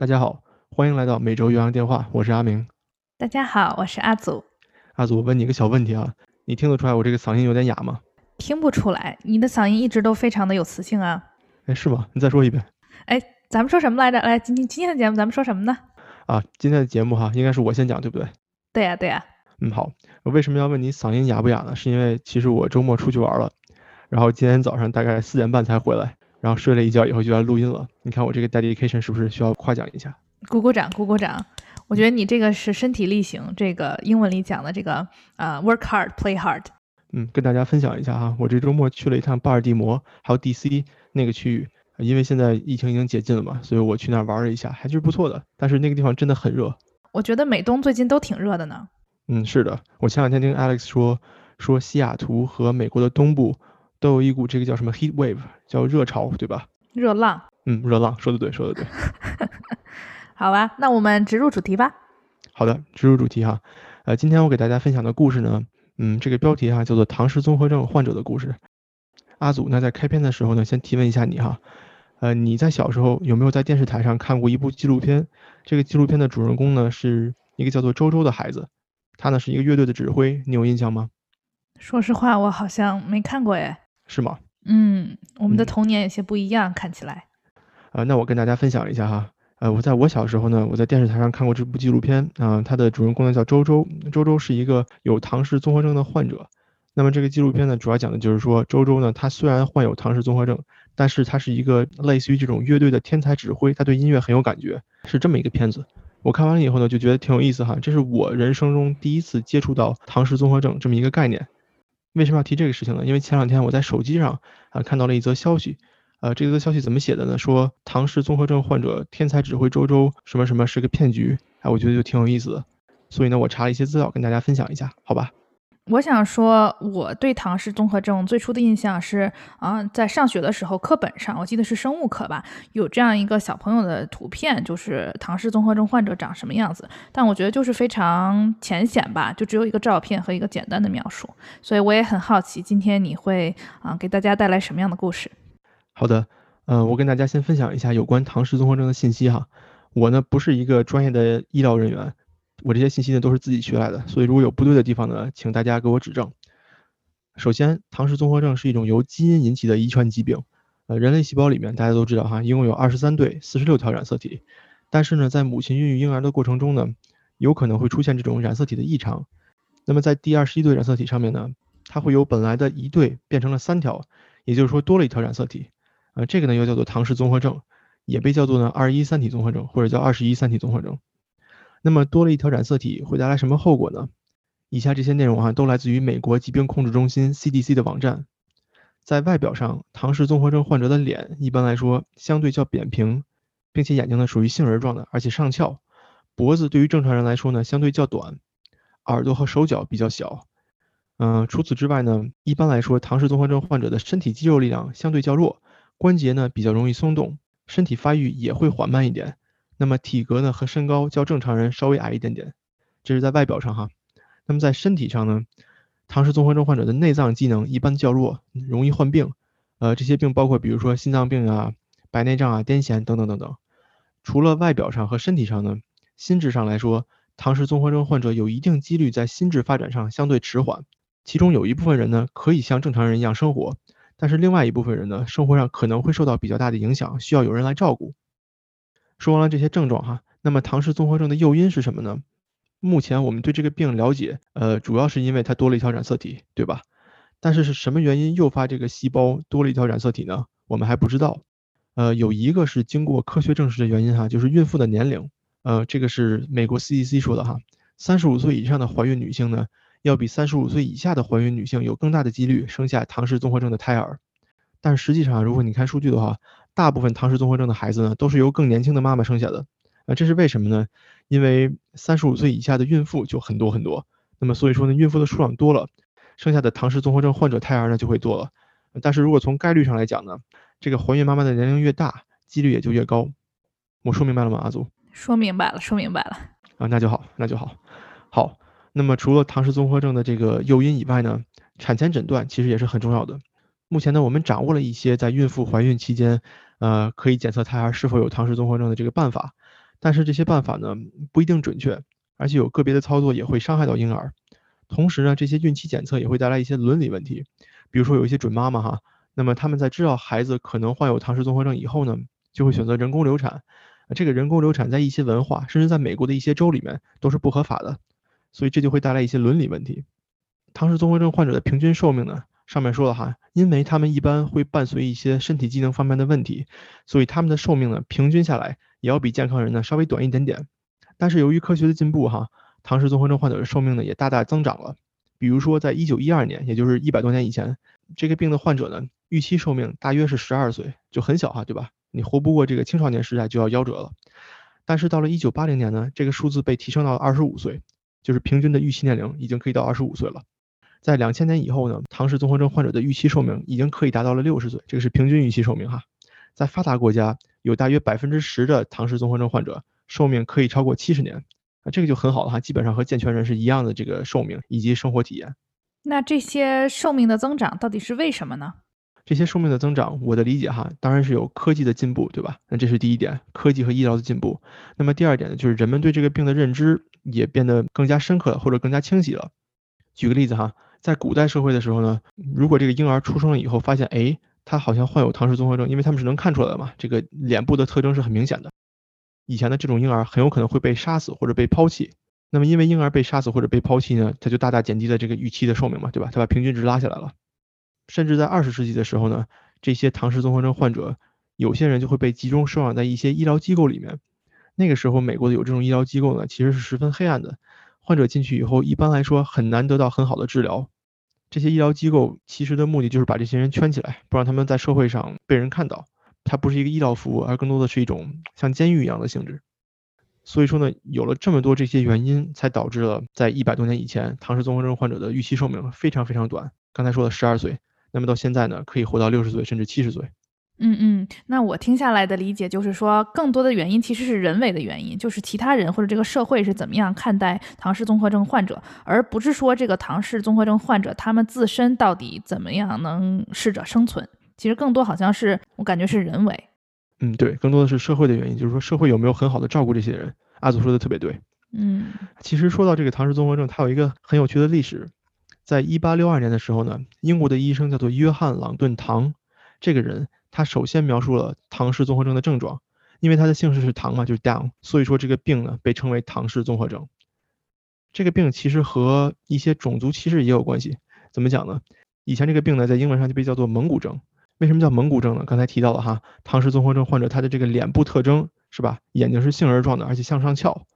大家好，欢迎来到每周岳阳电话，我是阿明。大家好，我是阿祖。阿祖，我问你个小问题啊，你听得出来我这个嗓音有点哑吗？听不出来，你的嗓音一直都非常的有磁性啊。哎，是吗？你再说一遍。哎，咱们说什么来着？来，今天今天的节目咱们说什么呢？啊，今天的节目哈，应该是我先讲，对不对？对呀，对呀。嗯，好。我为什么要问你嗓音哑不哑呢？是因为其实我周末出去玩了，然后今天早上大概四点半才回来，然后睡了一觉以后就要录音了。你看我这个 dedication 是不是需要夸奖一下？鼓鼓掌，鼓鼓掌。我觉得你这个是身体力行，这个英文里讲的这个呃 work hard play hard。嗯，跟大家分享一下哈，我这周末去了一趟巴尔的摩，还有 DC 那个区域，因为现在疫情已经解禁了嘛，所以我去那儿玩了一下，还是不错的。但是那个地方真的很热。我觉得美东最近都挺热的呢。嗯，是的，我前两天听 Alex 说，说西雅图和美国的东部都有一股这个叫什么 heat wave，叫热潮，对吧？热浪。嗯，热浪，说的对，说的对。好吧，那我们直入主题吧。好的，直入主题哈。呃，今天我给大家分享的故事呢，嗯，这个标题哈叫做唐氏综合症患者的故事。阿祖，那在开篇的时候呢，先提问一下你哈，呃，你在小时候有没有在电视台上看过一部纪录片？这个纪录片的主人公呢是一个叫做周周的孩子，他呢是一个乐队的指挥，你有印象吗？说实话，我好像没看过哎。是吗？嗯，我们的童年有些不一样，看起来。呃，那我跟大家分享一下哈。呃，我在我小时候呢，我在电视台上看过这部纪录片啊，它的主人公呢叫周周，周周是一个有唐氏综合症的患者。那么这个纪录片呢，主要讲的就是说，周周呢，他虽然患有唐氏综合症，但是他是一个类似于这种乐队的天才指挥，他对音乐很有感觉，是这么一个片子。我看完了以后呢，就觉得挺有意思哈，这是我人生中第一次接触到唐氏综合症这么一个概念。为什么要提这个事情呢？因为前两天我在手机上啊看到了一则消息。呃，这则消息怎么写的呢？说唐氏综合症患者天才指挥周周什么什么是个骗局，哎，我觉得就挺有意思的。所以呢，我查了一些资料跟大家分享一下，好吧？我想说，我对唐氏综合症最初的印象是，啊，在上学的时候课本上，我记得是生物课吧，有这样一个小朋友的图片，就是唐氏综合症患者长什么样子。但我觉得就是非常浅显吧，就只有一个照片和一个简单的描述。所以我也很好奇，今天你会啊给大家带来什么样的故事？好的，呃，我跟大家先分享一下有关唐氏综合症的信息哈。我呢不是一个专业的医疗人员，我这些信息呢都是自己学来的，所以如果有不对的地方呢，请大家给我指正。首先，唐氏综合症是一种由基因引起的遗传疾病。呃，人类细胞里面大家都知道哈，一共有二十三对四十六条染色体，但是呢，在母亲孕育婴儿的过程中呢，有可能会出现这种染色体的异常。那么在第二十一对染色体上面呢，它会由本来的一对变成了三条，也就是说多了一条染色体。呃，这个呢又叫做唐氏综合症，也被叫做呢二一三体综合症或者叫二十一三体综合症。那么多了一条染色体会带来什么后果呢？以下这些内容啊都来自于美国疾病控制中心 CDC 的网站。在外表上，唐氏综合症患者的脸一般来说相对较扁平，并且眼睛呢属于杏仁状的，而且上翘。脖子对于正常人来说呢相对较短，耳朵和手脚比较小。嗯，除此之外呢，一般来说唐氏综合症患者的身体肌肉力量相对较弱。关节呢比较容易松动，身体发育也会缓慢一点。那么体格呢和身高较正常人稍微矮一点点，这是在外表上哈。那么在身体上呢，唐氏综合症患者的内脏机能一般较弱，容易患病。呃，这些病包括比如说心脏病啊、白内障啊、癫痫等等等等。除了外表上和身体上呢，心智上来说，唐氏综合症患者有一定几率在心智发展上相对迟缓。其中有一部分人呢可以像正常人一样生活。但是另外一部分人呢，生活上可能会受到比较大的影响，需要有人来照顾。说完了这些症状哈，那么唐氏综合症的诱因是什么呢？目前我们对这个病了解，呃，主要是因为它多了一条染色体，对吧？但是是什么原因诱发这个细胞多了一条染色体呢？我们还不知道。呃，有一个是经过科学证实的原因哈，就是孕妇的年龄。呃，这个是美国 CDC 说的哈，三十五岁以上的怀孕女性呢。要比三十五岁以下的怀孕女性有更大的几率生下唐氏综合症的胎儿，但实际上，如果你看数据的话，大部分唐氏综合症的孩子呢，都是由更年轻的妈妈生下的。啊，这是为什么呢？因为三十五岁以下的孕妇就很多很多，那么所以说呢，孕妇的数量多了，剩下的唐氏综合症患者胎儿呢就会多了。但是如果从概率上来讲呢，这个怀孕妈妈的年龄越大，几率也就越高。我说明白了吗，阿祖？说明白了，说明白了。啊，那就好，那就好，好。那么除了唐氏综合症的这个诱因以外呢，产前诊断其实也是很重要的。目前呢，我们掌握了一些在孕妇怀孕期间，呃，可以检测胎儿是否有唐氏综合症的这个办法。但是这些办法呢不一定准确，而且有个别的操作也会伤害到婴儿。同时呢，这些孕期检测也会带来一些伦理问题，比如说有一些准妈妈哈，那么他们在知道孩子可能患有唐氏综合症以后呢，就会选择人工流产。这个人工流产在一些文化，甚至在美国的一些州里面都是不合法的，所以这就会带来一些伦理问题。唐氏综合症患者的平均寿命呢，上面说了哈，因为他们一般会伴随一些身体机能方面的问题，所以他们的寿命呢，平均下来也要比健康人呢稍微短一点点。但是由于科学的进步哈。唐氏综合症患者的寿命呢也大大增长了。比如说，在一九一二年，也就是一百多年以前，这个病的患者呢，预期寿命大约是十二岁，就很小哈，对吧？你活不过这个青少年时代就要夭折了。但是到了一九八零年呢，这个数字被提升到了二十五岁，就是平均的预期年龄已经可以到二十五岁了。在两千年以后呢，唐氏综合症患者的预期寿命已经可以达到了六十岁，这个是平均预期寿命哈。在发达国家，有大约百分之十的唐氏综合症患者寿命可以超过七十年。这个就很好了哈，基本上和健全人是一样的这个寿命以及生活体验。那这些寿命的增长到底是为什么呢？这些寿命的增长，我的理解哈，当然是有科技的进步，对吧？那这是第一点，科技和医疗的进步。那么第二点呢，就是人们对这个病的认知也变得更加深刻或者更加清晰了。举个例子哈，在古代社会的时候呢，如果这个婴儿出生了以后发现，哎，他好像患有唐氏综合症，因为他们是能看出来的嘛，这个脸部的特征是很明显的。以前的这种婴儿很有可能会被杀死或者被抛弃，那么因为婴儿被杀死或者被抛弃呢，他就大大减低了这个预期的寿命嘛，对吧？他把平均值拉下来了。甚至在二十世纪的时候呢，这些唐氏综合症患者，有些人就会被集中收养在一些医疗机构里面。那个时候，美国的有这种医疗机构呢，其实是十分黑暗的。患者进去以后，一般来说很难得到很好的治疗。这些医疗机构其实的目的就是把这些人圈起来，不让他们在社会上被人看到。它不是一个医疗服务，而更多的是一种像监狱一样的性质。所以说呢，有了这么多这些原因，才导致了在一百多年以前，唐氏综合症患者的预期寿命非常非常短。刚才说的十二岁，那么到现在呢，可以活到六十岁甚至七十岁。嗯嗯，那我听下来的理解就是说，更多的原因其实是人为的原因，就是其他人或者这个社会是怎么样看待唐氏综合症患者，而不是说这个唐氏综合症患者他们自身到底怎么样能适者生存。其实更多好像是我感觉是人为，嗯，对，更多的是社会的原因，就是说社会有没有很好的照顾这些人。阿祖说的特别对，嗯，其实说到这个唐氏综合症，它有一个很有趣的历史，在一八六二年的时候呢，英国的医生叫做约翰朗顿唐，这个人他首先描述了唐氏综合症的症状，因为他的姓氏是唐嘛，就是 Down，所以说这个病呢被称为唐氏综合症。这个病其实和一些种族歧视也有关系，怎么讲呢？以前这个病呢在英文上就被叫做蒙古症。为什么叫蒙古症呢？刚才提到了哈，唐氏综合症患者他的这个脸部特征是吧？眼睛是杏仁状的，而且向上翘。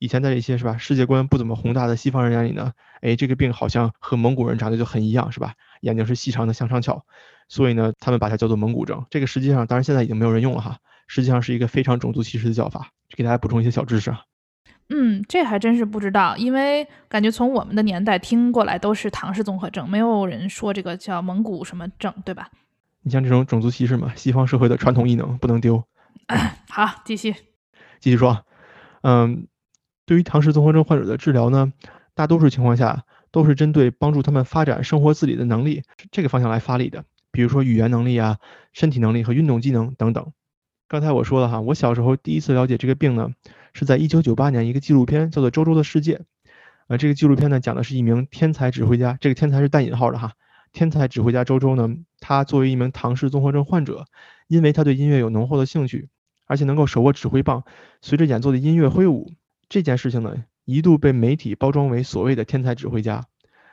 以前在一些是吧世界观不怎么宏大的西方人眼里呢，哎，这个病好像和蒙古人长得就很一样是吧？眼睛是细长的向上翘，所以呢，他们把它叫做蒙古症。这个实际上，当然现在已经没有人用了哈，实际上是一个非常种族歧视的叫法。给大家补充一些小知识啊。嗯，这还真是不知道，因为感觉从我们的年代听过来都是唐氏综合症，没有人说这个叫蒙古什么症，对吧？你像这种种族歧视嘛，西方社会的传统异能不能丢。好，继续，继续说。嗯，对于唐氏综合症患者的治疗呢，大多数情况下都是针对帮助他们发展生活自理的能力这个方向来发力的，比如说语言能力啊、身体能力和运动机能等等。刚才我说了哈，我小时候第一次了解这个病呢，是在1998年一个纪录片叫做《周周的世界》。呃，这个纪录片呢讲的是一名天才指挥家，这个天才是带引号的哈。天才指挥家周周呢，他作为一名唐氏综合症患者，因为他对音乐有浓厚的兴趣，而且能够手握指挥棒，随着演奏的音乐挥舞，这件事情呢，一度被媒体包装为所谓的天才指挥家。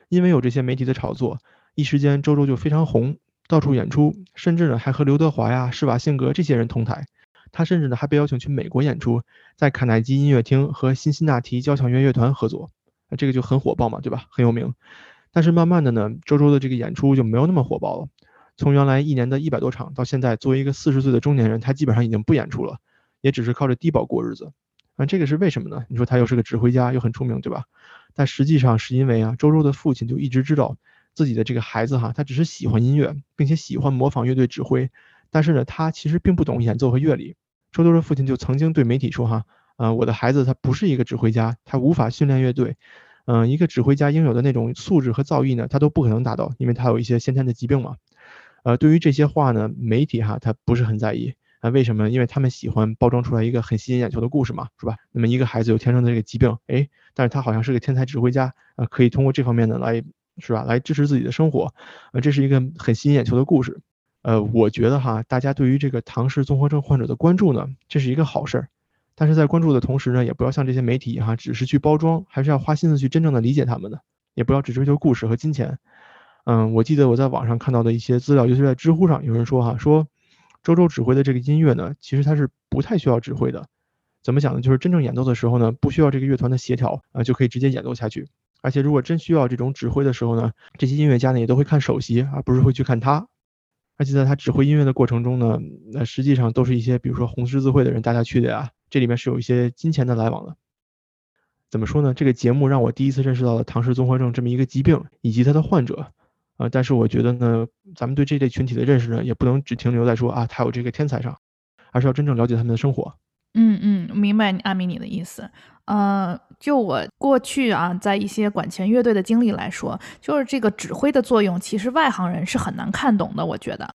因为有这些媒体的炒作，一时间周周就非常红，到处演出，甚至呢还和刘德华呀、施瓦辛格这些人同台。他甚至呢还被邀请去美国演出，在卡耐基音乐厅和辛辛那提交响乐乐团合作，这个就很火爆嘛，对吧？很有名。但是慢慢的呢，周周的这个演出就没有那么火爆了。从原来一年的一百多场，到现在作为一个四十岁的中年人，他基本上已经不演出了，也只是靠着低保过日子。那，这个是为什么呢？你说他又是个指挥家，又很出名，对吧？但实际上是因为啊，周周的父亲就一直知道自己的这个孩子哈，他只是喜欢音乐，并且喜欢模仿乐队指挥，但是呢，他其实并不懂演奏和乐理。周周的父亲就曾经对媒体说哈，啊，我的孩子他不是一个指挥家，他无法训练乐队。嗯，一个指挥家应有的那种素质和造诣呢，他都不可能达到，因为他有一些先天的疾病嘛。呃，对于这些话呢，媒体哈他不是很在意，啊，为什么？因为他们喜欢包装出来一个很吸引眼球的故事嘛，是吧？那么一个孩子有天生的这个疾病，哎，但是他好像是个天才指挥家，啊，可以通过这方面的来，是吧？来支持自己的生活，啊，这是一个很吸引眼球的故事。呃，我觉得哈，大家对于这个唐氏综合症患者的关注呢，这是一个好事儿。但是在关注的同时呢，也不要像这些媒体哈，只是去包装，还是要花心思去真正的理解他们的，也不要只追求故事和金钱。嗯，我记得我在网上看到的一些资料，尤其在知乎上，有人说哈，说周周指挥的这个音乐呢，其实他是不太需要指挥的。怎么讲呢？就是真正演奏的时候呢，不需要这个乐团的协调啊，就可以直接演奏下去。而且如果真需要这种指挥的时候呢，这些音乐家呢也都会看首席，而不是会去看他。而且在他指挥音乐的过程中呢，那实际上都是一些比如说红十字会的人带他去的呀。这里面是有一些金钱的来往的，怎么说呢？这个节目让我第一次认识到了唐氏综合症这么一个疾病以及他的患者，呃，但是我觉得呢，咱们对这类群体的认识呢，也不能只停留在说啊，他有这个天才上，而是要真正了解他们的生活。嗯嗯，明白阿米你的意思。呃，就我过去啊，在一些管弦乐队的经历来说，就是这个指挥的作用，其实外行人是很难看懂的，我觉得。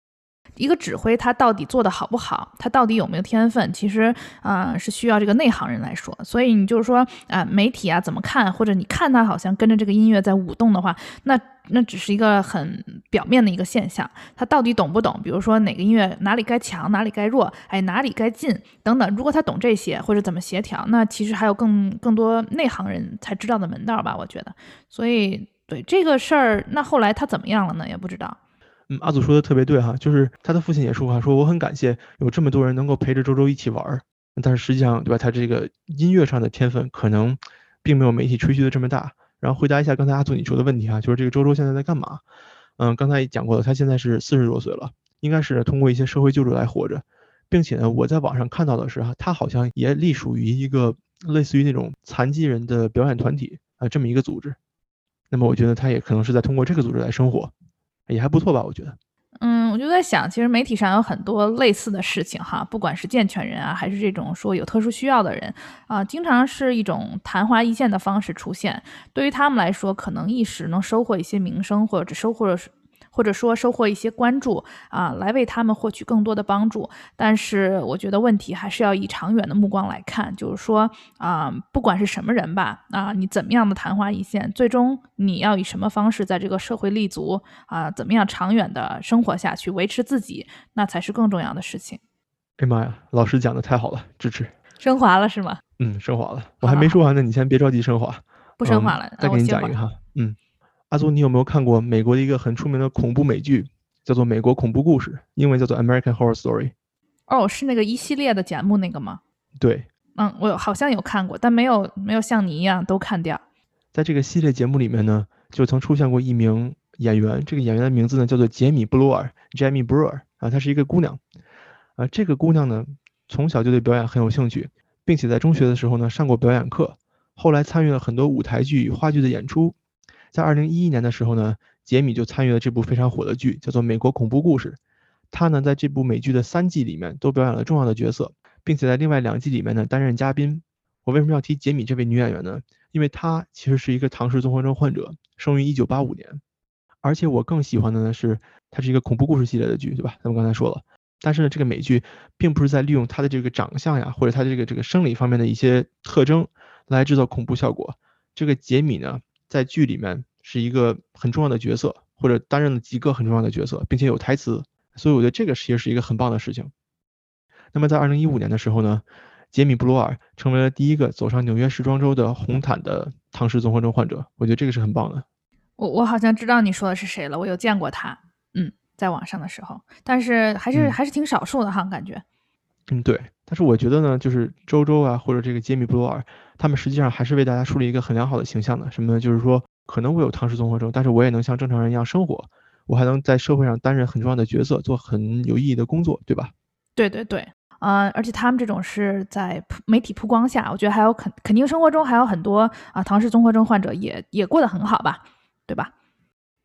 一个指挥他到底做的好不好，他到底有没有天分，其实啊是需要这个内行人来说。所以你就是说啊，媒体啊怎么看，或者你看他好像跟着这个音乐在舞动的话，那那只是一个很表面的一个现象。他到底懂不懂？比如说哪个音乐哪里该强，哪里该弱，哎哪里该进等等。如果他懂这些或者怎么协调，那其实还有更更多内行人才知道的门道吧，我觉得。所以对这个事儿，那后来他怎么样了呢？也不知道。嗯，阿祖说的特别对哈，就是他的父亲也说哈，说我很感谢有这么多人能够陪着周周一起玩儿，但是实际上对吧，他这个音乐上的天分可能并没有媒体吹嘘的这么大。然后回答一下刚才阿祖你说的问题哈，就是这个周周现在在干嘛？嗯，刚才也讲过了，他现在是四十多岁了，应该是通过一些社会救助来活着，并且呢，我在网上看到的是哈，他好像也隶属于一个类似于那种残疾人的表演团体啊这么一个组织。那么我觉得他也可能是在通过这个组织来生活。也还不错吧，我觉得。嗯，我就在想，其实媒体上有很多类似的事情哈，不管是健全人啊，还是这种说有特殊需要的人啊，经常是一种昙花一现的方式出现。对于他们来说，可能一时能收获一些名声，或者只收获了。或者说收获一些关注啊，来为他们获取更多的帮助。但是我觉得问题还是要以长远的目光来看，就是说啊，不管是什么人吧，啊，你怎么样的昙花一现，最终你要以什么方式在这个社会立足啊？怎么样长远的生活下去，维持自己，那才是更重要的事情。哎妈呀，老师讲的太好了，支持。升华了是吗？嗯，升华了。我还没说完呢，你先别着急升华。不升华了，再给你讲一个哈。嗯。阿祖，你有没有看过美国的一个很出名的恐怖美剧，叫做《美国恐怖故事》，英文叫做《American Horror Story》。哦，是那个一系列的节目那个吗？对，嗯，我好像有看过，但没有没有像你一样都看掉。在这个系列节目里面呢，就曾出现过一名演员，这个演员的名字呢叫做杰米·布鲁尔 （Jamie Brewer） 啊，她是一个姑娘。啊，这个姑娘呢从小就对表演很有兴趣，并且在中学的时候呢上过表演课，后来参与了很多舞台剧与话剧的演出。在二零一一年的时候呢，杰米就参与了这部非常火的剧，叫做《美国恐怖故事》。他呢，在这部美剧的三季里面都表演了重要的角色，并且在另外两季里面呢担任嘉宾。我为什么要提杰米这位女演员呢？因为她其实是一个唐氏综合症患者，生于一九八五年。而且我更喜欢的呢是，它是一个恐怖故事系列的剧，对吧？咱们刚才说了。但是呢，这个美剧并不是在利用她的这个长相呀，或者她这个这个生理方面的一些特征来制造恐怖效果。这个杰米呢？在剧里面是一个很重要的角色，或者担任了几个很重要的角色，并且有台词，所以我觉得这个其实是一个很棒的事情。那么在二零一五年的时候呢，杰米·布鲁尔成为了第一个走上纽约时装周的红毯的唐氏综合症患者，我觉得这个是很棒的。我我好像知道你说的是谁了，我有见过他，嗯，在网上的时候，但是还是还是挺少数的哈，感觉。嗯，对。但是我觉得呢，就是周周啊，或者这个杰米·布罗尔。他们实际上还是为大家树立一个很良好的形象的，什么呢？就是说，可能我有唐氏综合症，但是我也能像正常人一样生活，我还能在社会上担任很重要的角色，做很有意义的工作，对吧？对对对，啊，而且他们这种是在媒体曝光下，我觉得还有肯肯定生活中还有很多啊唐氏综合症患者也也过得很好吧，对吧？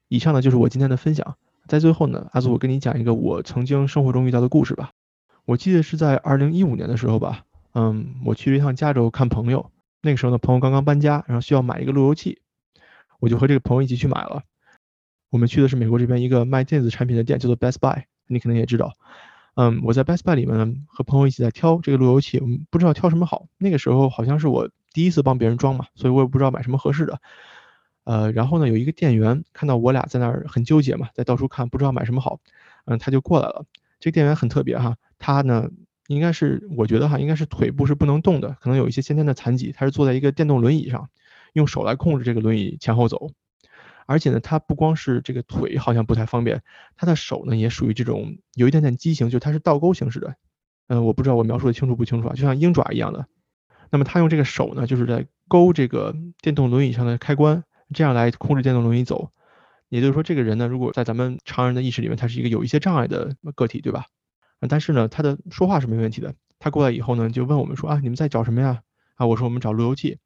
以上呢就是我今天的分享，在最后呢，阿祖我跟你讲一个我曾经生活中遇到的故事吧。我记得是在二零一五年的时候吧，嗯，我去了一趟加州看朋友。那个时候呢，朋友刚刚搬家，然后需要买一个路由器，我就和这个朋友一起去买了。我们去的是美国这边一个卖电子产品的店，叫做 Best Buy，你可能也知道。嗯，我在 Best Buy 里面呢，和朋友一起在挑这个路由器，我们不知道挑什么好。那个时候好像是我第一次帮别人装嘛，所以我也不知道买什么合适的。呃，然后呢，有一个店员看到我俩在那儿很纠结嘛，在到处看，不知道买什么好，嗯，他就过来了。这个店员很特别哈，他呢应该是我觉得哈，应该是腿部是不能动的，可能有一些先天的残疾。他是坐在一个电动轮椅上，用手来控制这个轮椅前后走。而且呢，他不光是这个腿好像不太方便，他的手呢也属于这种有一点点畸形，就他是倒钩形式的。嗯，我不知道我描述的清楚不清楚啊，就像鹰爪一样的。那么他用这个手呢，就是在勾这个电动轮椅上的开关。这样来控制电动轮椅走，也就是说，这个人呢，如果在咱们常人的意识里面，他是一个有一些障碍的个体，对吧？但是呢，他的说话是没问题的。他过来以后呢，就问我们说啊，你们在找什么呀？啊，我说我们找路由器。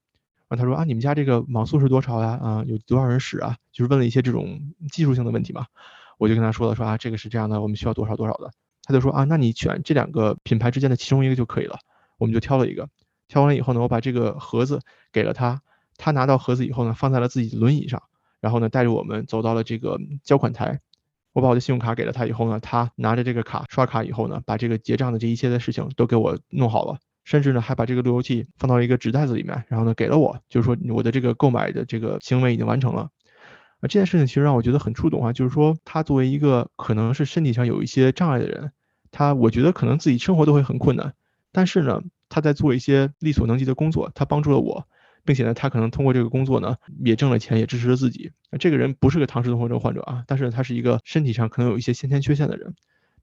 啊，他说啊，你们家这个网速是多少呀？啊，有多少人使啊？就是问了一些这种技术性的问题嘛。我就跟他说了，说啊，这个是这样的，我们需要多少多少的。他就说啊，那你选这两个品牌之间的其中一个就可以了。我们就挑了一个，挑完了以后呢，我把这个盒子给了他。他拿到盒子以后呢，放在了自己的轮椅上，然后呢，带着我们走到了这个交款台。我把我的信用卡给了他以后呢，他拿着这个卡刷卡以后呢，把这个结账的这一切的事情都给我弄好了，甚至呢，还把这个路由器放到了一个纸袋子里面，然后呢，给了我，就是说我的这个购买的这个行为已经完成了。啊，这件事情其实让我觉得很触动啊，就是说他作为一个可能是身体上有一些障碍的人，他我觉得可能自己生活都会很困难，但是呢，他在做一些力所能及的工作，他帮助了我。并且呢，他可能通过这个工作呢，也挣了钱，也支持了自己。这个人不是个唐氏综合症患者啊，但是他是一个身体上可能有一些先天缺陷的人。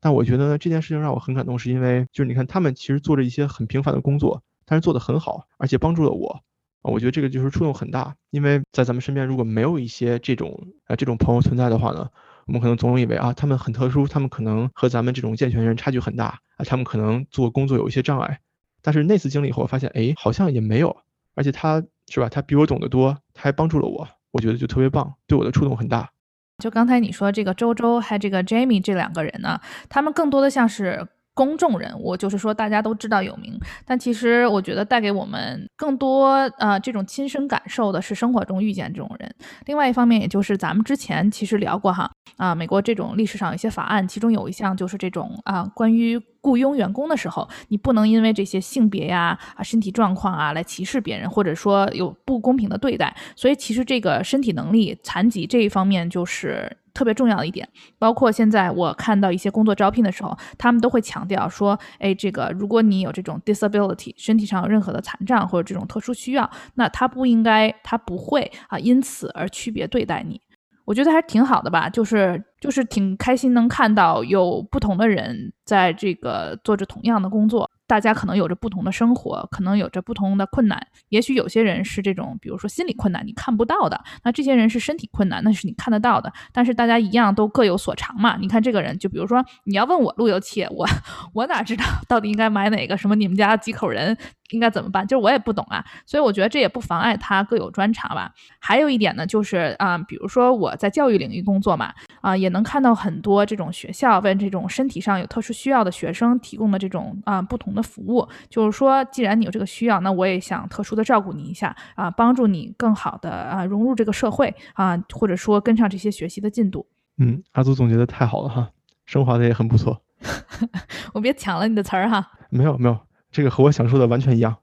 但我觉得呢，这件事情让我很感动，是因为就是你看他们其实做着一些很平凡的工作，但是做得很好，而且帮助了我啊。我觉得这个就是触动很大，因为在咱们身边如果没有一些这种啊这种朋友存在的话呢，我们可能总以为啊他们很特殊，他们可能和咱们这种健全人差距很大啊，他们可能做工作有一些障碍。但是那次经历以后，发现哎，好像也没有。而且他是吧？他比我懂得多，他还帮助了我，我觉得就特别棒，对我的触动很大。就刚才你说这个周周还有这个 Jamie 这两个人呢，他们更多的像是。公众人物就是说大家都知道有名，但其实我觉得带给我们更多呃这种亲身感受的是生活中遇见这种人。另外一方面，也就是咱们之前其实聊过哈啊，美国这种历史上有一些法案，其中有一项就是这种啊关于雇佣员工的时候，你不能因为这些性别呀啊身体状况啊来歧视别人，或者说有不公平的对待。所以其实这个身体能力残疾这一方面就是。特别重要的一点，包括现在我看到一些工作招聘的时候，他们都会强调说，哎，这个如果你有这种 disability，身体上有任何的残障或者这种特殊需要，那他不应该，他不会啊，因此而区别对待你。我觉得还挺好的吧，就是就是挺开心能看到有不同的人在这个做着同样的工作。大家可能有着不同的生活，可能有着不同的困难。也许有些人是这种，比如说心理困难，你看不到的；那这些人是身体困难，那是你看得到的。但是大家一样都各有所长嘛。你看这个人，就比如说你要问我路由器，我我哪知道到底应该买哪个？什么你们家几口人？应该怎么办？就是我也不懂啊，所以我觉得这也不妨碍他各有专长吧。还有一点呢，就是啊，比如说我在教育领域工作嘛，啊，也能看到很多这种学校为这种身体上有特殊需要的学生提供的这种啊不同的服务。就是说，既然你有这个需要，那我也想特殊的照顾你一下啊，帮助你更好的啊融入这个社会啊，或者说跟上这些学习的进度。嗯，阿祖总结的太好了哈，升华的也很不错。我别抢了你的词儿哈。没有没有。这个和我想说的完全一样，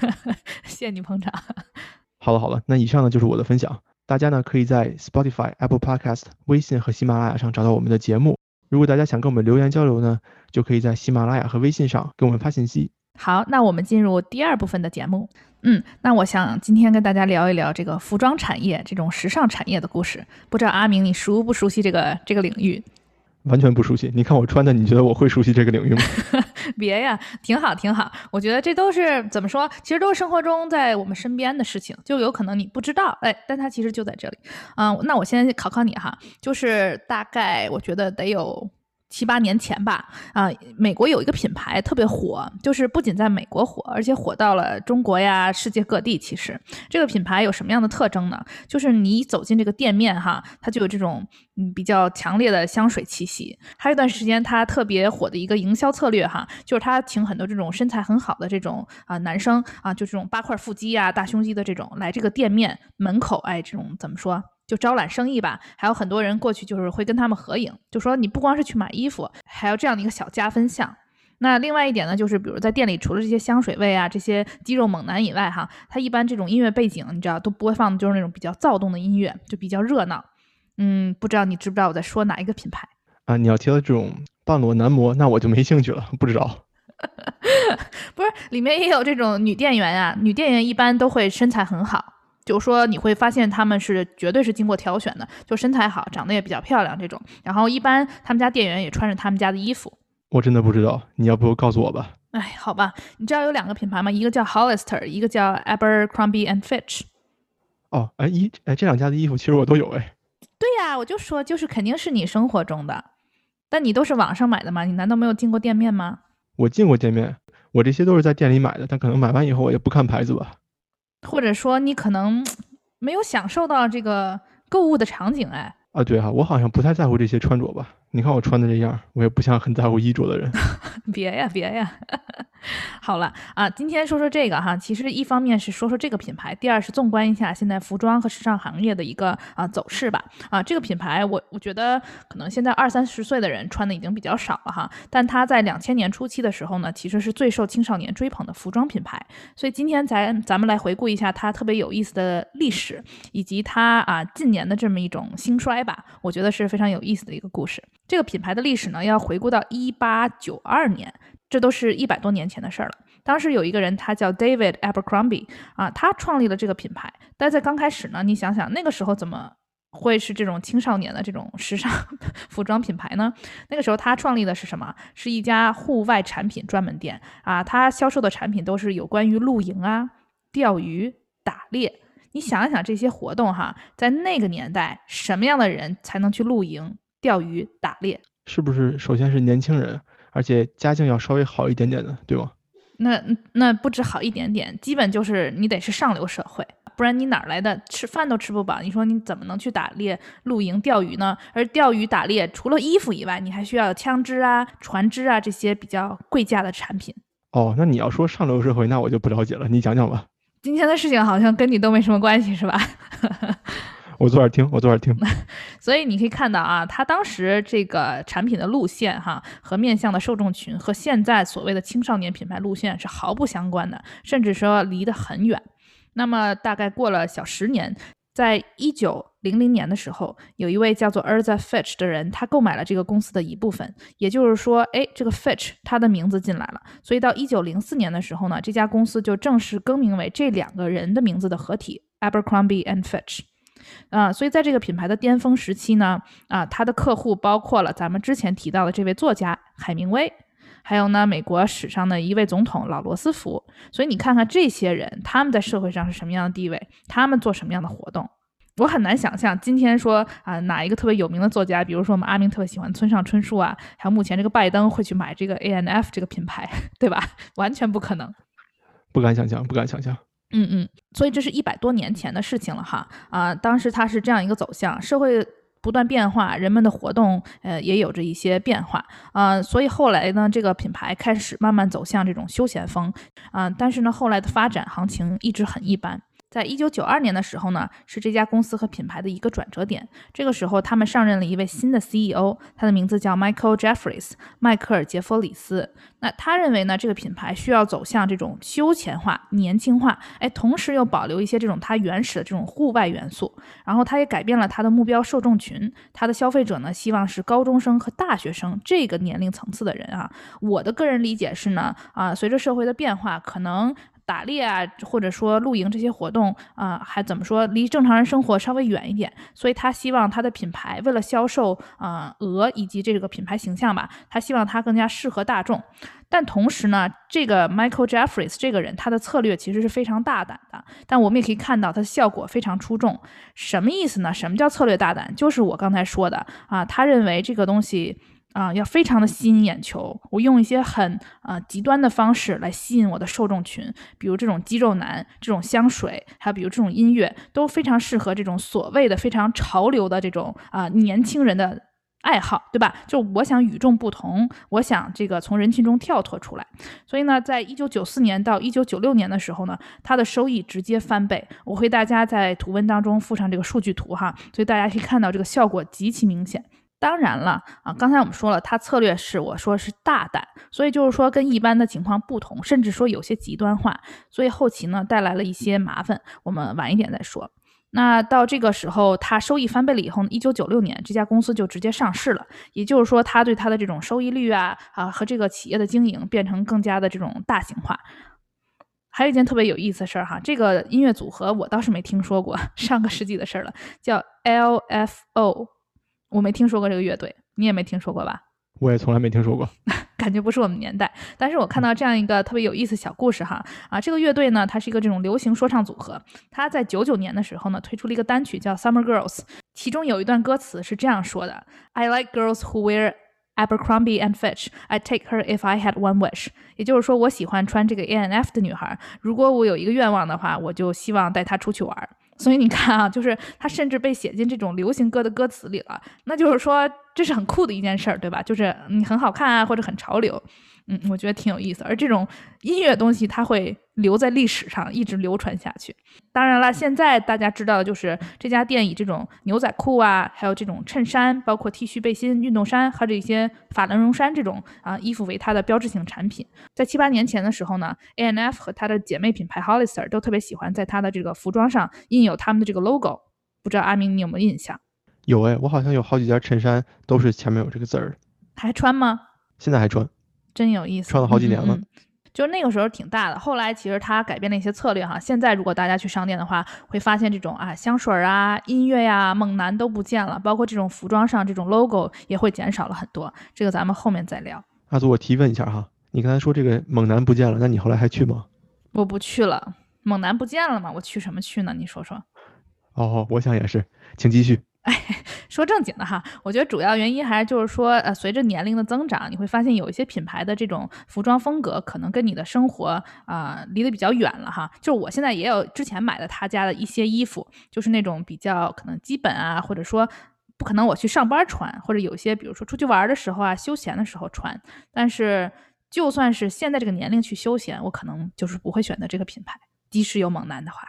谢谢你捧场。好了好了，那以上呢就是我的分享。大家呢可以在 Spotify、Apple Podcast、微信和喜马拉雅上找到我们的节目。如果大家想跟我们留言交流呢，就可以在喜马拉雅和微信上给我们发信息。好，那我们进入第二部分的节目。嗯，那我想今天跟大家聊一聊这个服装产业这种时尚产业的故事。不知道阿明你熟不熟悉这个这个领域？完全不熟悉，你看我穿的，你觉得我会熟悉这个领域吗？别呀，挺好挺好，我觉得这都是怎么说，其实都是生活中在我们身边的事情，就有可能你不知道，哎，但它其实就在这里。嗯，那我先考考你哈，就是大概我觉得得有。七八年前吧，啊，美国有一个品牌特别火，就是不仅在美国火，而且火到了中国呀，世界各地。其实这个品牌有什么样的特征呢？就是你走进这个店面哈，它就有这种嗯比较强烈的香水气息。还有一段时间，它特别火的一个营销策略哈，就是他请很多这种身材很好的这种啊男生啊，就这种八块腹肌啊、大胸肌的这种来这个店面门口，哎，这种怎么说？就招揽生意吧。还有很多人过去就是会跟他们合影，就说你不光是去买衣服，还有这样的一个小加分项。那另外一点呢，就是比如在店里，除了这些香水味啊、这些肌肉猛男以外，哈，他一般这种音乐背景，你知道都不会放的就是那种比较躁动的音乐，就比较热闹。嗯，不知道你知不知道我在说哪一个品牌啊？你要提到这种半裸男模，那我就没兴趣了，不知道。不是，里面也有这种女店员啊，女店员一般都会身材很好，就说你会发现他们是绝对是经过挑选的，就身材好，长得也比较漂亮这种。然后一般他们家店员也穿着他们家的衣服。我真的不知道，你要不告诉我吧？哎，好吧，你知道有两个品牌吗？一个叫 Hollister，一个叫 Abercrombie and Fitch。哦，哎一哎，这两家的衣服其实我都有哎。对呀，我就说就是肯定是你生活中的，但你都是网上买的吗？你难道没有进过店面吗？我进过店面，我这些都是在店里买的，但可能买完以后我也不看牌子吧。或者说你可能没有享受到这个购物的场景哎。啊，对哈，我好像不太在乎这些穿着吧。你看我穿的这样，我也不像很在乎衣着的人。别呀，别呀。好了啊，今天说说这个哈，其实一方面是说说这个品牌，第二是纵观一下现在服装和时尚行业的一个啊走势吧。啊，这个品牌我我觉得可能现在二三十岁的人穿的已经比较少了哈，但它在两千年初期的时候呢，其实是最受青少年追捧的服装品牌。所以今天咱咱们来回顾一下它特别有意思的历史，以及它啊近年的这么一种兴衰吧，我觉得是非常有意思的一个故事。这个品牌的历史呢，要回顾到一八九二年。这都是一百多年前的事儿了。当时有一个人，他叫 David Abercrombie 啊，他创立了这个品牌。但在刚开始呢，你想想那个时候怎么会是这种青少年的这种时尚 服装品牌呢？那个时候他创立的是什么？是一家户外产品专门店啊。他销售的产品都是有关于露营啊、钓鱼、打猎。你想一想这些活动哈，在那个年代，什么样的人才能去露营、钓鱼、打猎？是不是？首先是年轻人。而且家境要稍微好一点点的，对吗？那那不止好一点点，基本就是你得是上流社会，不然你哪来的吃饭都吃不饱？你说你怎么能去打猎、露营、钓鱼呢？而钓鱼、打猎除了衣服以外，你还需要枪支啊、船只啊这些比较贵价的产品。哦，那你要说上流社会，那我就不了解了，你讲讲吧。今天的事情好像跟你都没什么关系，是吧？我坐这儿听，我坐这儿听。所以你可以看到啊，他当时这个产品的路线哈，和面向的受众群和现在所谓的青少年品牌路线是毫不相关的，甚至说离得很远。那么大概过了小十年，在一九零零年的时候，有一位叫做 Erza Fitch 的人，他购买了这个公司的一部分，也就是说，哎，这个 Fitch 他的名字进来了。所以到一九零四年的时候呢，这家公司就正式更名为这两个人的名字的合体，Abercrombie and Fitch。啊，所以在这个品牌的巅峰时期呢，啊，它的客户包括了咱们之前提到的这位作家海明威，还有呢，美国史上的一位总统老罗斯福。所以你看看这些人，他们在社会上是什么样的地位，他们做什么样的活动，我很难想象今天说啊，哪一个特别有名的作家，比如说我们阿明特别喜欢村上春树啊，还有目前这个拜登会去买这个 A N F 这个品牌，对吧？完全不可能，不敢想象，不敢想象。嗯嗯，所以这是一百多年前的事情了哈。啊，当时它是这样一个走向，社会不断变化，人们的活动呃也有着一些变化。啊，所以后来呢，这个品牌开始慢慢走向这种休闲风。啊，但是呢，后来的发展行情一直很一般。在一九九二年的时候呢，是这家公司和品牌的一个转折点。这个时候，他们上任了一位新的 CEO，他的名字叫 Michael Jeffries，迈克尔·杰弗里斯。那他认为呢，这个品牌需要走向这种休闲化、年轻化，哎，同时又保留一些这种它原始的这种户外元素。然后，他也改变了他的目标受众群，他的消费者呢，希望是高中生和大学生这个年龄层次的人啊。我的个人理解是呢，啊，随着社会的变化，可能。打猎啊，或者说露营这些活动啊，还怎么说离正常人生活稍微远一点，所以他希望他的品牌为了销售啊鹅以及这个品牌形象吧，他希望它更加适合大众。但同时呢，这个 Michael Jeffries 这个人他的策略其实是非常大胆的，但我们也可以看到他的效果非常出众。什么意思呢？什么叫策略大胆？就是我刚才说的啊，他认为这个东西。啊，要非常的吸引眼球。我用一些很啊极端的方式来吸引我的受众群，比如这种肌肉男、这种香水，还有比如这种音乐，都非常适合这种所谓的非常潮流的这种啊年轻人的爱好，对吧？就我想与众不同，我想这个从人群中跳脱出来。所以呢，在一九九四年到一九九六年的时候呢，它的收益直接翻倍。我会大家在图文当中附上这个数据图哈，所以大家可以看到这个效果极其明显。当然了啊，刚才我们说了，它策略是我说是大胆，所以就是说跟一般的情况不同，甚至说有些极端化，所以后期呢带来了一些麻烦，我们晚一点再说。那到这个时候，它收益翻倍了以后呢，一九九六年这家公司就直接上市了，也就是说，它对它的这种收益率啊啊和这个企业的经营变成更加的这种大型化。还有一件特别有意思的事儿哈，这个音乐组合我倒是没听说过，上个世纪的事儿了，叫 LFO，我没听说过这个乐队，你也没听说过吧？我也从来没听说过。感觉不是我们年代，但是我看到这样一个特别有意思小故事哈啊，这个乐队呢，它是一个这种流行说唱组合，它在九九年的时候呢，推出了一个单曲叫《Summer Girls》，其中有一段歌词是这样说的：I like girls who wear Abercrombie and Fitch. I'd take her if I had one wish。也就是说，我喜欢穿这个 A N F 的女孩，如果我有一个愿望的话，我就希望带她出去玩。所以你看啊，就是它甚至被写进这种流行歌的歌词里了，那就是说这是很酷的一件事儿，对吧？就是你很好看啊，或者很潮流。嗯，我觉得挺有意思，而这种音乐东西它会留在历史上，一直流传下去。当然了，现在大家知道的就是这家店以这种牛仔裤啊，还有这种衬衫，包括 T 恤、背心、运动衫和这些法兰绒衫这种啊衣服为它的标志性产品。在七八年前的时候呢，A N F 和它的姐妹品牌 Hollister 都特别喜欢在它的这个服装上印有他们的这个 logo。不知道阿明你有没有印象？有哎，我好像有好几件衬衫都是前面有这个字儿。还穿吗？现在还穿。真有意思，穿了好几年了，就是那个时候挺大的。后来其实他改变了一些策略哈。现在如果大家去商店的话，会发现这种啊香水啊、音乐呀、猛男都不见了，包括这种服装上这种 logo 也会减少了很多。这个咱们后面再聊。阿祖，我提问一下哈，你刚才说这个猛男不见了，那你后来还去吗？我不去了，猛男不见了嘛，我去什么去呢？你说说。哦，我想也是，请继续。哎，说正经的哈，我觉得主要原因还是就是说，呃，随着年龄的增长，你会发现有一些品牌的这种服装风格可能跟你的生活啊离得比较远了哈。就我现在也有之前买的他家的一些衣服，就是那种比较可能基本啊，或者说不可能我去上班穿，或者有些比如说出去玩的时候啊，休闲的时候穿。但是就算是现在这个年龄去休闲，我可能就是不会选择这个品牌，即使有猛男的话，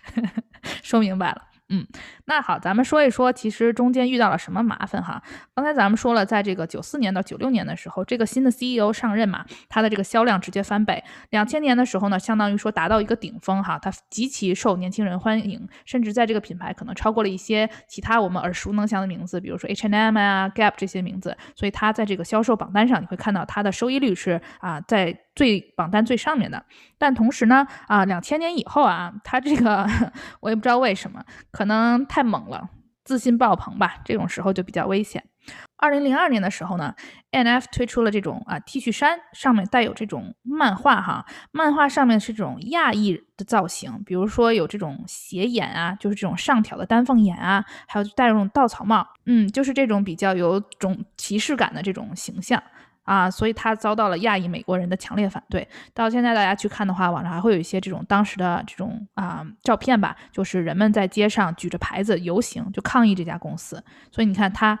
说明白了。嗯，那好，咱们说一说，其实中间遇到了什么麻烦哈？刚才咱们说了，在这个九四年到九六年的时候，这个新的 CEO 上任嘛，他的这个销量直接翻倍。两千年的时候呢，相当于说达到一个顶峰哈，它极其受年轻人欢迎，甚至在这个品牌可能超过了一些其他我们耳熟能详的名字，比如说 H&M 啊、Gap 这些名字。所以它在这个销售榜单上，你会看到它的收益率是啊在。最榜单最上面的，但同时呢，啊，两千年以后啊，它这个 我也不知道为什么，可能太猛了，自信爆棚吧，这种时候就比较危险。二零零二年的时候呢，N F 推出了这种啊 T 恤衫，上面带有这种漫画哈，漫画上面是这种亚裔的造型，比如说有这种斜眼啊，就是这种上挑的丹凤眼啊，还有戴这种稻草帽，嗯，就是这种比较有种歧视感的这种形象。啊，所以他遭到了亚裔美国人的强烈反对。到现在大家去看的话，网上还会有一些这种当时的这种啊照片吧，就是人们在街上举着牌子游行，就抗议这家公司。所以你看他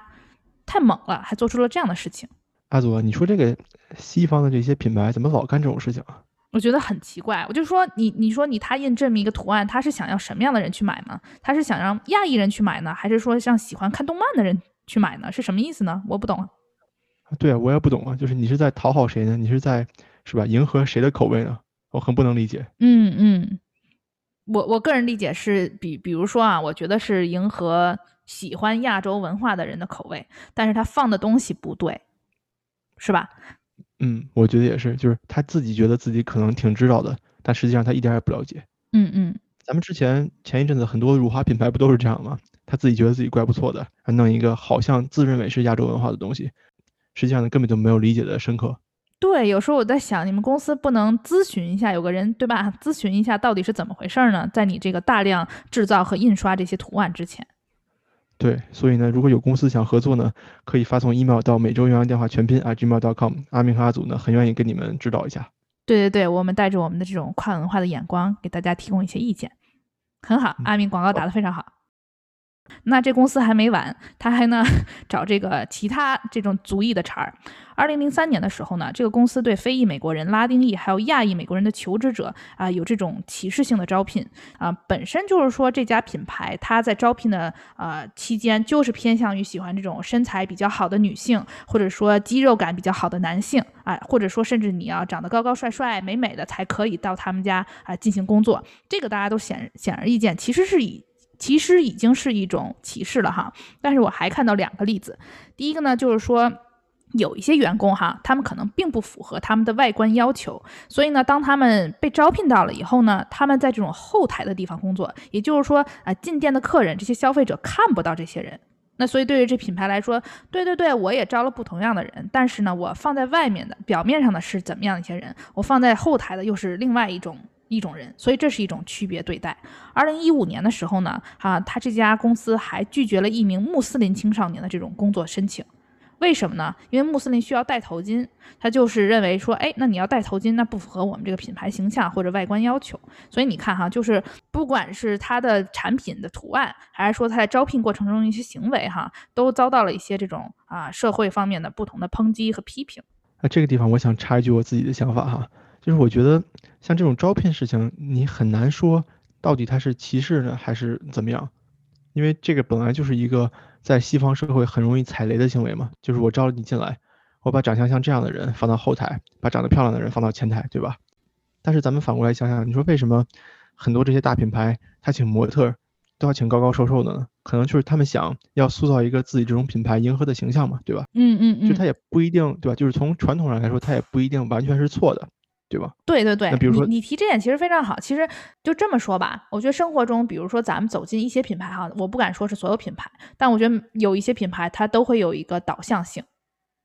太猛了，还做出了这样的事情。阿祖，你说这个西方的这些品牌怎么老干这种事情啊？我觉得很奇怪。我就说你，你说你他印这么一个图案，他是想要什么样的人去买呢？他是想让亚裔人去买呢，还是说像喜欢看动漫的人去买呢？是什么意思呢？我不懂。对啊，我也不懂啊，就是你是在讨好谁呢？你是在是吧？迎合谁的口味呢？我很不能理解。嗯嗯，我我个人理解是比比如说啊，我觉得是迎合喜欢亚洲文化的人的口味，但是他放的东西不对，是吧？嗯，我觉得也是，就是他自己觉得自己可能挺知道的，但实际上他一点也不了解。嗯嗯，咱们之前前一阵子很多辱华品牌不都是这样吗？他自己觉得自己怪不错的，还弄一个好像自认为是亚洲文化的东西。实际上呢，根本就没有理解的深刻。对，有时候我在想，你们公司不能咨询一下，有个人对吧？咨询一下到底是怎么回事呢？在你这个大量制造和印刷这些图案之前。对，所以呢，如果有公司想合作呢，可以发送 email 到每周原阳电话全拼 @gmail.com，阿明和阿祖呢，很愿意跟你们指导一下。对对对，我们带着我们的这种跨文化的眼光，给大家提供一些意见，很好。阿明广告打得非常好。那这公司还没完，他还呢找这个其他这种族裔的茬儿。二零零三年的时候呢，这个公司对非裔美国人、拉丁裔还有亚裔美国人的求职者啊有这种歧视性的招聘啊，本身就是说这家品牌它在招聘的呃期间就是偏向于喜欢这种身材比较好的女性，或者说肌肉感比较好的男性啊，或者说甚至你要长得高高帅帅、美美的才可以到他们家啊进行工作，这个大家都显显而易见，其实是以。其实已经是一种歧视了哈，但是我还看到两个例子。第一个呢，就是说有一些员工哈，他们可能并不符合他们的外观要求，所以呢，当他们被招聘到了以后呢，他们在这种后台的地方工作，也就是说啊，进店的客人这些消费者看不到这些人。那所以对于这品牌来说，对对对，我也招了不同样的人，但是呢，我放在外面的表面上的是怎么样一些人，我放在后台的又是另外一种。一种人，所以这是一种区别对待。二零一五年的时候呢，啊，他这家公司还拒绝了一名穆斯林青少年的这种工作申请，为什么呢？因为穆斯林需要戴头巾，他就是认为说，哎，那你要戴头巾，那不符合我们这个品牌形象或者外观要求。所以你看哈，就是不管是他的产品的图案，还是说他在招聘过程中一些行为哈，都遭到了一些这种啊社会方面的不同的抨击和批评。那这个地方我想插一句我自己的想法哈。就是我觉得像这种招聘事情，你很难说到底他是歧视呢还是怎么样，因为这个本来就是一个在西方社会很容易踩雷的行为嘛。就是我招了你进来，我把长相像这样的人放到后台，把长得漂亮的人放到前台，对吧？但是咱们反过来想想，你说为什么很多这些大品牌他请模特都要请高高瘦瘦的呢？可能就是他们想要塑造一个自己这种品牌迎合的形象嘛，对吧？嗯嗯嗯。就他也不一定，对吧？就是从传统上来说，他也不一定完全是错的。对吧？对对对，那比如说你提这点其实非常好。其实就这么说吧，我觉得生活中，比如说咱们走进一些品牌哈，我不敢说是所有品牌，但我觉得有一些品牌它都会有一个导向性，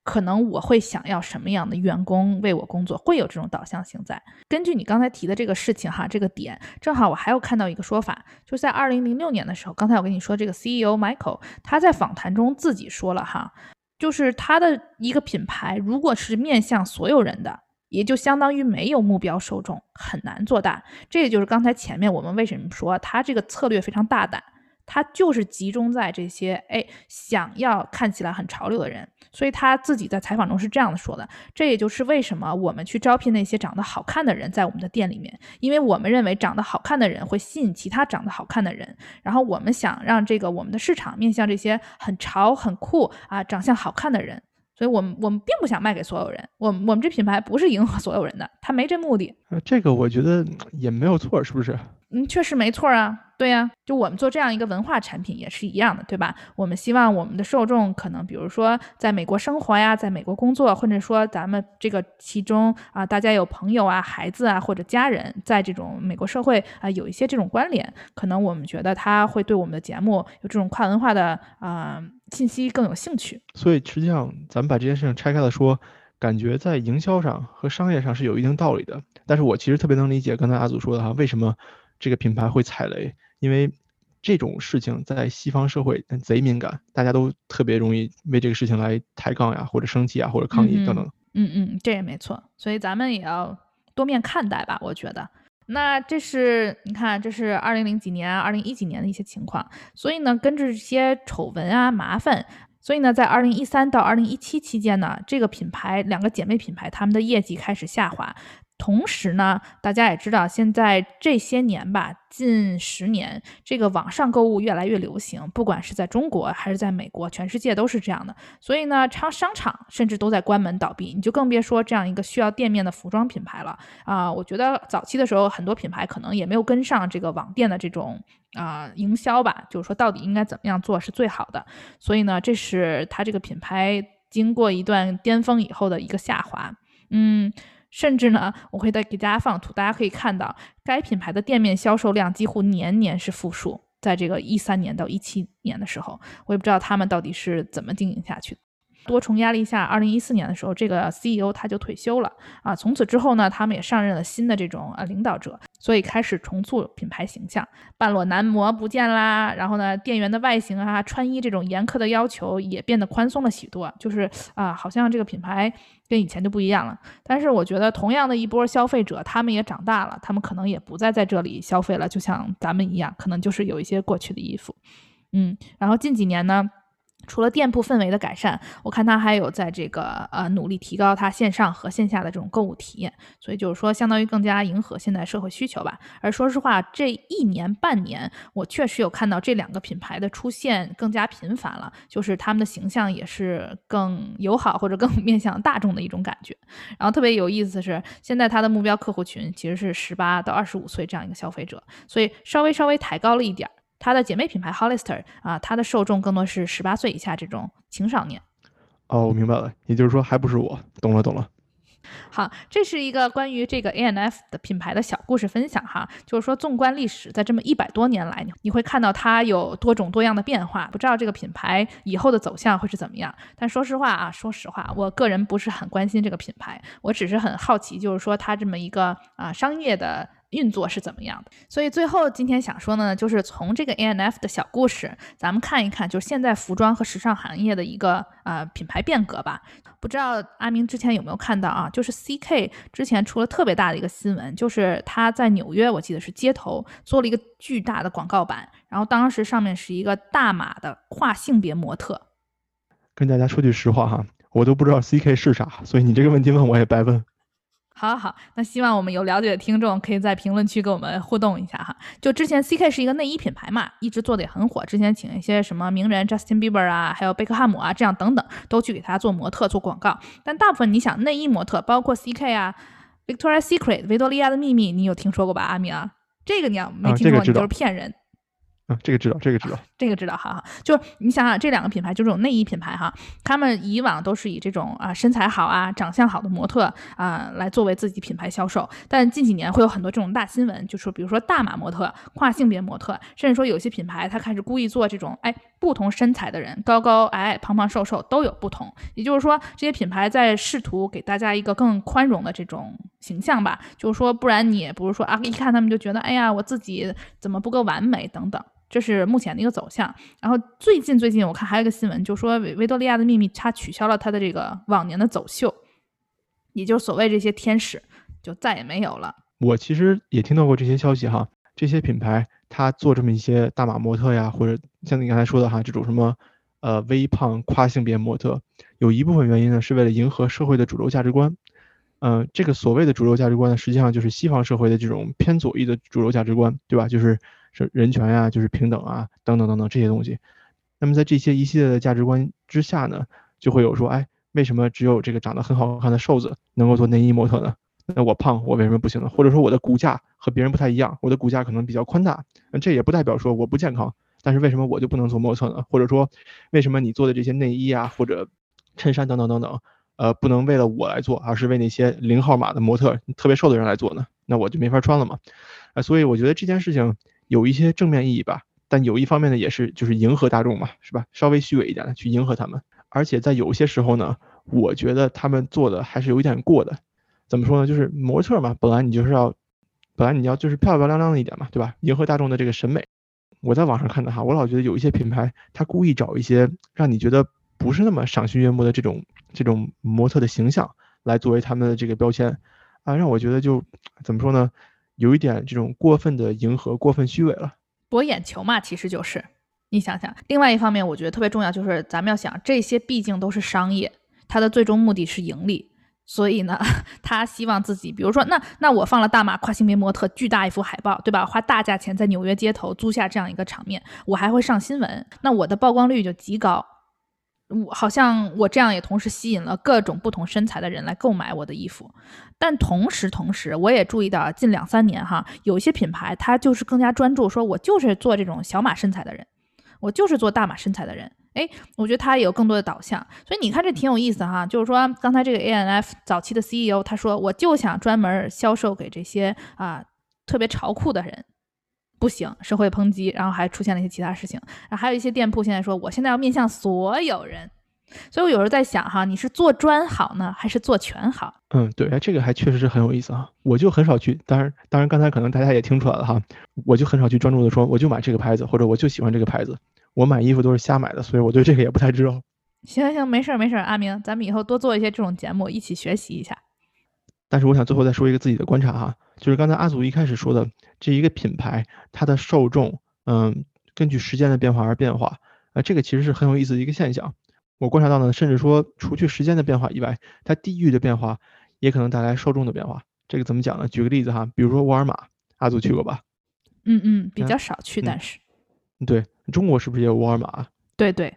可能我会想要什么样的员工为我工作，会有这种导向性在。根据你刚才提的这个事情哈，这个点正好我还有看到一个说法，就在二零零六年的时候，刚才我跟你说这个 CEO Michael 他在访谈中自己说了哈，就是他的一个品牌如果是面向所有人的。也就相当于没有目标受众，很难做大。这也就是刚才前面我们为什么说他这个策略非常大胆，他就是集中在这些哎想要看起来很潮流的人。所以他自己在采访中是这样说的：这也就是为什么我们去招聘那些长得好看的人在我们的店里面，因为我们认为长得好看的人会吸引其他长得好看的人。然后我们想让这个我们的市场面向这些很潮、很酷啊、长相好看的人。所以，我们我们并不想卖给所有人，我们我们这品牌不是迎合所有人的，它没这目的。呃，这个我觉得也没有错，是不是？嗯，确实没错啊。对呀，就我们做这样一个文化产品也是一样的，对吧？我们希望我们的受众可能，比如说在美国生活呀，在美国工作，或者说咱们这个其中啊，大家有朋友啊、孩子啊或者家人在这种美国社会啊有一些这种关联，可能我们觉得他会对我们的节目有这种跨文化的啊信息更有兴趣。所以实际上，咱们把这件事情拆开了说，感觉在营销上和商业上是有一定道理的。但是我其实特别能理解刚才阿祖说的哈，为什么这个品牌会踩雷。因为这种事情在西方社会贼敏感，大家都特别容易为这个事情来抬杠呀，或者生气啊，或者抗议等等。嗯嗯，这也没错。所以咱们也要多面看待吧，我觉得。那这是你看，这是二零零几年、二零一几年的一些情况。所以呢，跟着这些丑闻啊、麻烦，所以呢，在二零一三到二零一七期间呢，这个品牌两个姐妹品牌他们的业绩开始下滑。同时呢，大家也知道，现在这些年吧，近十年，这个网上购物越来越流行，不管是在中国还是在美国，全世界都是这样的。所以呢，商商场甚至都在关门倒闭，你就更别说这样一个需要店面的服装品牌了啊！我觉得早期的时候，很多品牌可能也没有跟上这个网店的这种啊营销吧，就是说到底应该怎么样做是最好的。所以呢，这是它这个品牌经过一段巅峰以后的一个下滑，嗯。甚至呢，我会再给大家放图，大家可以看到，该品牌的店面销售量几乎年年是负数，在这个一三年到一七年的时候，我也不知道他们到底是怎么经营下去的。多重压力下，二零一四年的时候，这个 CEO 他就退休了啊。从此之后呢，他们也上任了新的这种呃领导者，所以开始重塑品牌形象，半裸男模不见啦。然后呢，店员的外形啊、穿衣这种严苛的要求也变得宽松了许多，就是啊，好像这个品牌跟以前就不一样了。但是我觉得，同样的一波消费者，他们也长大了，他们可能也不再在这里消费了，就像咱们一样，可能就是有一些过去的衣服。嗯，然后近几年呢。除了店铺氛围的改善，我看他还有在这个呃努力提高他线上和线下的这种购物体验，所以就是说相当于更加迎合现在社会需求吧。而说实话，这一年半年，我确实有看到这两个品牌的出现更加频繁了，就是他们的形象也是更友好或者更 面向大众的一种感觉。然后特别有意思是，现在他的目标客户群其实是十八到二十五岁这样一个消费者，所以稍微稍微抬高了一点儿。它的姐妹品牌 Hollister 啊，它的受众更多是十八岁以下这种青少年。哦，我明白了，也就是说还不是我，懂了懂了。好，这是一个关于这个 A N F 的品牌的小故事分享哈，就是说纵观历史，在这么一百多年来，你会看到它有多种多样的变化。不知道这个品牌以后的走向会是怎么样？但说实话啊，说实话，我个人不是很关心这个品牌，我只是很好奇，就是说它这么一个啊商业的。运作是怎么样的？所以最后今天想说呢，就是从这个 A N F 的小故事，咱们看一看，就是现在服装和时尚行业的一个呃品牌变革吧。不知道阿明之前有没有看到啊？就是 C K 之前出了特别大的一个新闻，就是他在纽约，我记得是街头做了一个巨大的广告板，然后当时上面是一个大码的跨性别模特。跟大家说句实话哈，我都不知道 C K 是啥，所以你这个问题问我也白问。好好，那希望我们有了解的听众可以在评论区跟我们互动一下哈。就之前 CK 是一个内衣品牌嘛，一直做的也很火。之前请一些什么名人 Justin Bieber 啊，还有贝克汉姆啊，这样等等，都去给他做模特做广告。但大部分你想内衣模特，包括 CK 啊，Victoria's Secret 维多利亚的秘密，你有听说过吧？阿米啊，这个你要没听说，你就是骗人。啊，这个啊，这个知道，这个知道，这个知道，好好，就是你想想这两个品牌，就这种内衣品牌哈，他们以往都是以这种啊身材好啊、长相好的模特啊来作为自己品牌销售，但近几年会有很多这种大新闻，就说比如说大码模特、跨性别模特，甚至说有些品牌它开始故意做这种哎不同身材的人，高高矮矮、胖胖瘦瘦都有不同，也就是说这些品牌在试图给大家一个更宽容的这种形象吧，就是说不然你也不是说啊一看他们就觉得哎呀我自己怎么不够完美等等。这是目前的一个走向。然后最近最近，我看还有一个新闻，就说维维多利亚的秘密，它取消了它的这个往年的走秀，也就是所谓这些天使就再也没有了。我其实也听到过这些消息哈，这些品牌它做这么一些大码模特呀，或者像你刚才说的哈，这种什么呃微胖跨性别模特，有一部分原因呢是为了迎合社会的主流价值观。嗯，这个所谓的主流价值观呢，实际上就是西方社会的这种偏左翼的主流价值观，对吧？就是是人权呀，就是平等啊，等等等等这些东西。那么在这些一系列的价值观之下呢，就会有说，哎，为什么只有这个长得很好看的瘦子能够做内衣模特呢？那我胖，我为什么不行呢？或者说我的骨架和别人不太一样，我的骨架可能比较宽大，那这也不代表说我不健康。但是为什么我就不能做模特呢？或者说，为什么你做的这些内衣啊，或者衬衫等等等等？呃，不能为了我来做，而是为那些零号码的模特、特别瘦的人来做呢？那我就没法穿了嘛。啊，所以我觉得这件事情有一些正面意义吧，但有一方面呢，也是就是迎合大众嘛，是吧？稍微虚伪一点的去迎合他们。而且在有些时候呢，我觉得他们做的还是有一点过的。怎么说呢？就是模特嘛，本来你就是要，本来你要就是漂漂亮亮的一点嘛，对吧？迎合大众的这个审美。我在网上看的哈，我老觉得有一些品牌，他故意找一些让你觉得。不是那么赏心悦目的这种这种模特的形象来作为他们的这个标签啊，让我觉得就怎么说呢，有一点这种过分的迎合、过分虚伪了，博眼球嘛，其实就是你想想。另外一方面，我觉得特别重要就是咱们要想，这些毕竟都是商业，它的最终目的是盈利，所以呢，他希望自己，比如说那那我放了大码跨性别模特，巨大一幅海报，对吧？花大价钱在纽约街头租下这样一个场面，我还会上新闻，那我的曝光率就极高。我好像我这样也同时吸引了各种不同身材的人来购买我的衣服，但同时同时我也注意到近两三年哈，有一些品牌它就是更加专注，说我就是做这种小码身材的人，我就是做大码身材的人，哎，我觉得他也有更多的导向，所以你看这挺有意思哈，就是说刚才这个 A N F 早期的 C E O 他说我就想专门销售给这些啊特别潮酷的人。不行，社会抨击，然后还出现了一些其他事情，然后还有一些店铺现在说，我现在要面向所有人，所以我有时候在想哈，你是做专好呢，还是做全好？嗯，对，哎，这个还确实是很有意思啊，我就很少去，当然，当然刚才可能大家也听出来了哈，我就很少去专注的说，我就买这个牌子，或者我就喜欢这个牌子，我买衣服都是瞎买的，所以我对这个也不太知道。行行，没事儿没事儿，阿明，咱们以后多做一些这种节目，一起学习一下。但是我想最后再说一个自己的观察哈，就是刚才阿祖一开始说的这一个品牌，它的受众，嗯，根据时间的变化而变化，啊，这个其实是很有意思的一个现象。我观察到呢，甚至说除去时间的变化以外，它地域的变化也可能带来受众的变化。这个怎么讲呢？举个例子哈，比如说沃尔玛，阿祖去过吧？嗯嗯，比较少去，但是，对，中国是不是也有沃尔玛？对对，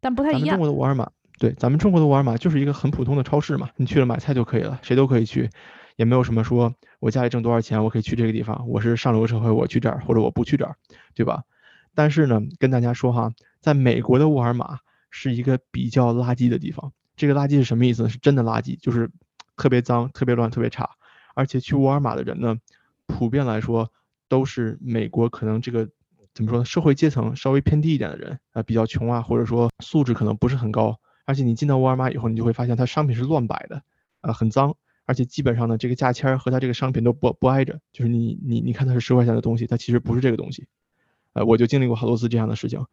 但不太一样。咱们中国的沃尔玛，对，咱们中国的沃尔玛就是一个很普通的超市嘛，你去了买菜就可以了，谁都可以去，也没有什么说我家里挣多少钱，我可以去这个地方，我是上流社会，我去这儿，或者我不去这儿，对吧？但是呢，跟大家说哈，在美国的沃尔玛是一个比较垃圾的地方。这个垃圾是什么意思呢？是真的垃圾，就是特别脏、特别乱、特别差。而且去沃尔玛的人呢，普遍来说都是美国可能这个怎么说呢？社会阶层稍微偏低一点的人啊，比较穷啊，或者说素质可能不是很高。而且你进到沃尔玛以后，你就会发现它商品是乱摆的，啊，很脏。而且基本上呢，这个价签和它这个商品都不不挨着，就是你你你看它是十块钱的东西，它其实不是这个东西。呃，我就经历过好多次这样的事情，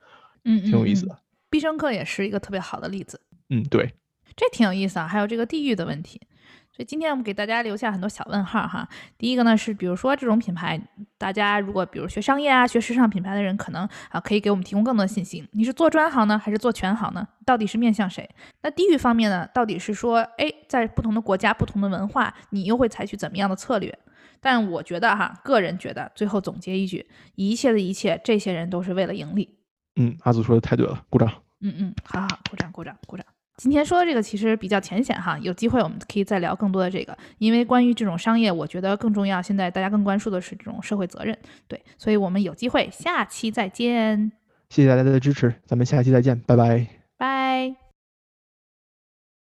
嗯，挺有意思的。必胜客也是一个特别好的例子。嗯，对，这挺有意思啊。还有这个地域的问题，所以今天我们给大家留下很多小问号哈。第一个呢是，比如说这种品牌，大家如果比如学商业啊、学时尚品牌的人，可能啊可以给我们提供更多的信息。你是做专行呢，还是做全行呢？到底是面向谁？那地域方面呢，到底是说，哎，在不同的国家、不同的文化，你又会采取怎么样的策略？但我觉得哈，个人觉得，最后总结一句，一切的一切，这些人都是为了盈利。嗯，阿祖说的太对了，鼓掌。嗯嗯，好好，鼓掌鼓掌鼓掌。今天说的这个其实比较浅显哈，有机会我们可以再聊更多的这个，因为关于这种商业，我觉得更重要。现在大家更关注的是这种社会责任，对，所以我们有机会下期再见。谢谢大家的支持，咱们下期再见，拜拜。